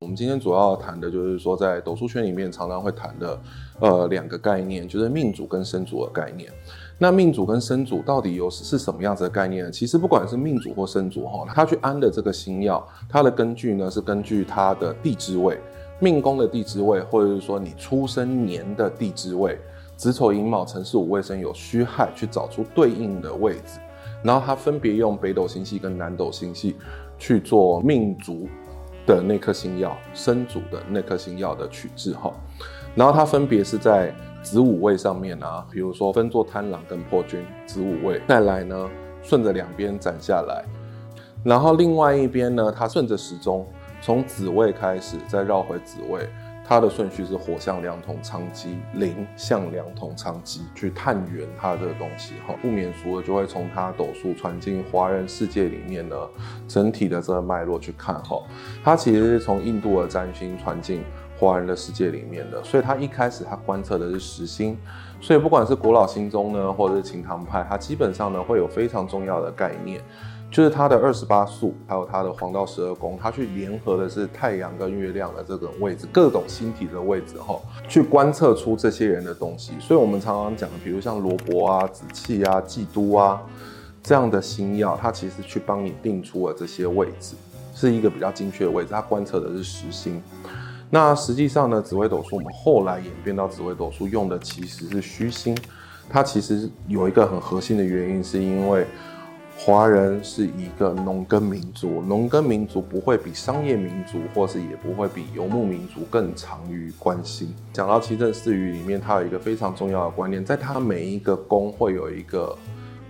我们今天主要谈的就是说，在斗数圈里面常常会谈的，呃，两个概念，就是命主跟生主的概念。那命主跟生主到底有是什么样子的概念呢？其实不管是命主或生主哈，他去安的这个星曜，它的根据呢是根据它的地支位，命宫的地支位，或者是说你出生年的地支位，子丑寅卯辰巳午未申酉戌亥，去找出对应的位置。然后它分别用北斗星系跟南斗星系去做命主的那颗星耀，生主的那颗星耀的取制哈。然后它分别是在子午位上面啊，比如说分作贪狼跟破军子午位，再来呢顺着两边斩下来，然后另外一边呢，它顺着时钟从子位开始，再绕回子位。它的顺序是火象梁同昌基，临象梁同昌基，去探源它的东西哈，不免俗的就会从它斗数传进华人世界里面呢，整体的这个脉络去看哈，它其实是从印度的占星传进华人的世界里面的，所以它一开始它观测的是时星，所以不管是古老星宗呢，或者是清唐派，它基本上呢会有非常重要的概念。就是它的二十八宿，还有它的黄道十二宫，它去联合的是太阳跟月亮的这个位置，各种星体的位置哈，去观测出这些人的东西。所以，我们常常讲的，比如像罗伯啊、紫气啊、季都啊这样的星曜，它其实去帮你定出了这些位置，是一个比较精确的位置。它观测的是实星。那实际上呢，紫微斗数我们后来演变到紫微斗数用的其实是虚星，它其实有一个很核心的原因，是因为。华人是一个农耕民族，农耕民族不会比商业民族，或是也不会比游牧民族更长于关心。讲到七正四余里面，它有一个非常重要的观念，在它每一个宫会有一个，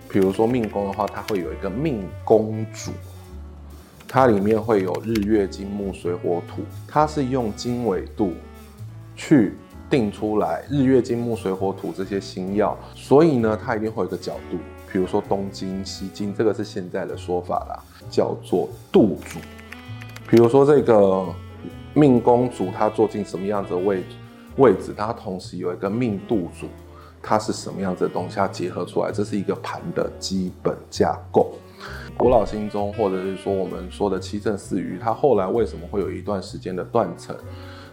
比如说命宫的话，它会有一个命宫主，它里面会有日月金木水火土，它是用经纬度去定出来日月金木水火土这些星曜，所以呢，它一定会有个角度。比如说东经西经，这个是现在的说法啦，叫做度主。比如说这个命宫主，他坐进什么样子的位位置，它同时有一个命度主，它是什么样子的东西，它结合出来，这是一个盘的基本架构。古老星宗，或者是说我们说的七正四余，它后来为什么会有一段时间的断层？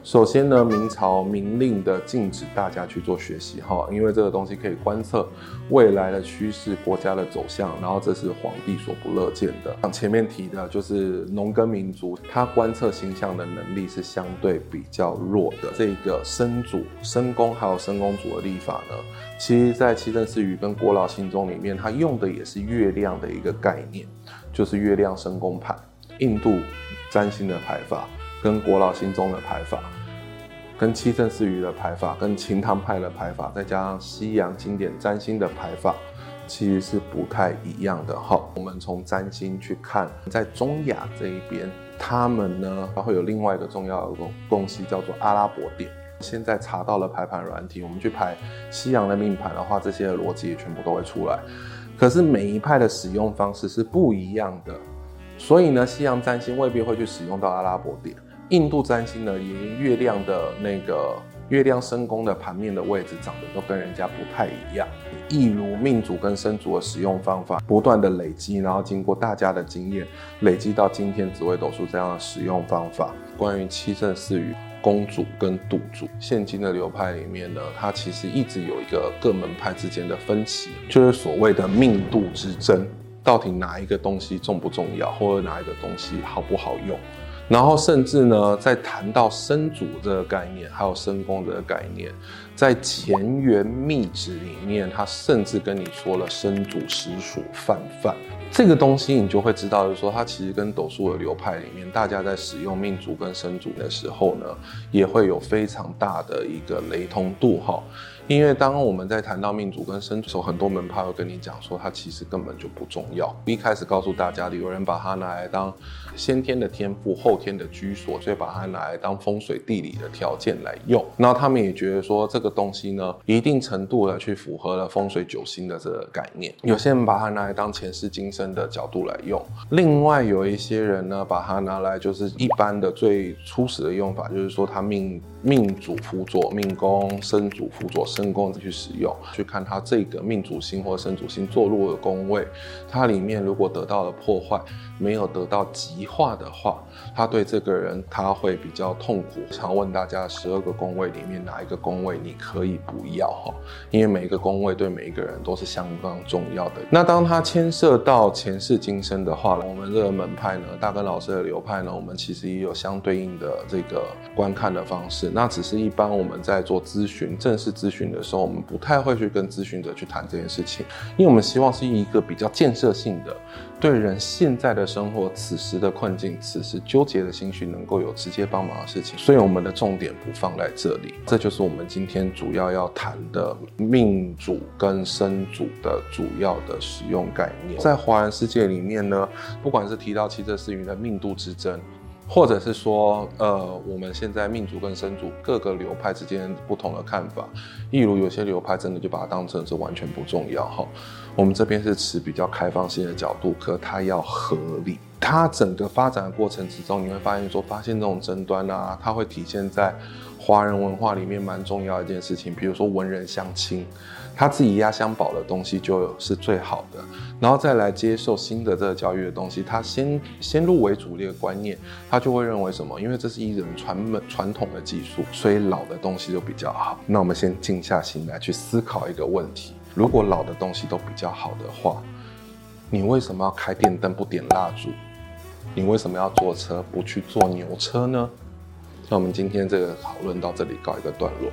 首先呢，明朝明令的禁止大家去做学习哈，因为这个东西可以观测未来的趋势、国家的走向，然后这是皇帝所不乐见的。像前面提的，就是农耕民族，他观测星象的能力是相对比较弱的。这个生主、生宫还有生宫主的历法呢，其实在七政四余跟国老星宗里面，它用的也是月亮的一个概念，就是月亮生宫盘，印度占星的排法。跟国老星宗的排法，跟七正四余的排法，跟清唐派的排法，再加上西洋经典占星的排法，其实是不太一样的哈。我们从占星去看，在中亚这一边，他们呢，还会有另外一个重要的东东西叫做阿拉伯点。现在查到了排盘软体，我们去排西洋的命盘的话，这些逻辑也全部都会出来。可是每一派的使用方式是不一样的，所以呢，西洋占星未必会去使用到阿拉伯点。印度占星呢，也月亮的那个月亮生宫的盘面的位置长得都跟人家不太一样。一如命主跟生主的使用方法不断的累积，然后经过大家的经验累积到今天紫微斗数这样的使用方法。关于七正四余宫主跟度主，现今的流派里面呢，它其实一直有一个各门派之间的分歧，就是所谓的命度之争，到底哪一个东西重不重要，或者哪一个东西好不好用？然后甚至呢，在谈到生主这个概念，还有生宫这个概念，在乾元秘旨里面，他甚至跟你说了生主实属泛泛。这个东西你就会知道，就是说它其实跟斗数的流派里面，大家在使用命主跟生主的时候呢，也会有非常大的一个雷同度哈。因为当我们在谈到命主跟生主，很多门派会跟你讲说，它其实根本就不重要。一开始告诉大家的，有人把它拿来当先天的天赋、后天的居所，所以把它拿来当风水地理的条件来用。然后他们也觉得说，这个东西呢，一定程度的去符合了风水九星的这个概念。有些人把它拿来当前世今生的角度来用，另外有一些人呢，把它拿来就是一般的最初始的用法，就是说他命命主辅佐命宫，身主辅佐身宫去使用，去看他这个命主星或生主星坐落的宫位，它里面如果得到了破坏，没有得到极化的话，他对这个人他会比较痛苦。想问大家，十二个宫位里面哪一个宫位你可以不要哈？因为每一个宫位对每一个人都是相当重要的。那当他牵涉到前世今生的话，我们这个门派呢，大根老师的流派呢，我们其实也有相对应的这个观看的方式。那只是一般我们在做咨询、正式咨询的时候，我们不太会去跟咨询者去谈这件事情，因为我们希望是一个比较建设性的。对人现在的生活、此时的困境、此时纠结的心绪，能够有直接帮忙的事情，所以我们的重点不放在这里。这就是我们今天主要要谈的命主跟生主的主要的使用概念。在华人世界里面呢，不管是提到七测四云的命度之争。或者是说，呃，我们现在命主跟生主各个流派之间不同的看法，例如有些流派真的就把它当成是完全不重要哈。我们这边是持比较开放性的角度，可它要合理。它整个发展的过程之中，你会发现说，发现这种争端啊，它会体现在华人文化里面蛮重要一件事情，比如说文人相亲。他自己压箱宝的东西就是最好的，然后再来接受新的这个教育的东西，他先先入为主这个观念，他就会认为什么？因为这是一人传门传统的技术，所以老的东西就比较好。那我们先进下心来去思考一个问题：如果老的东西都比较好的话，你为什么要开电灯不点蜡烛？你为什么要坐车不去坐牛车呢？那我们今天这个讨论到这里告一个段落。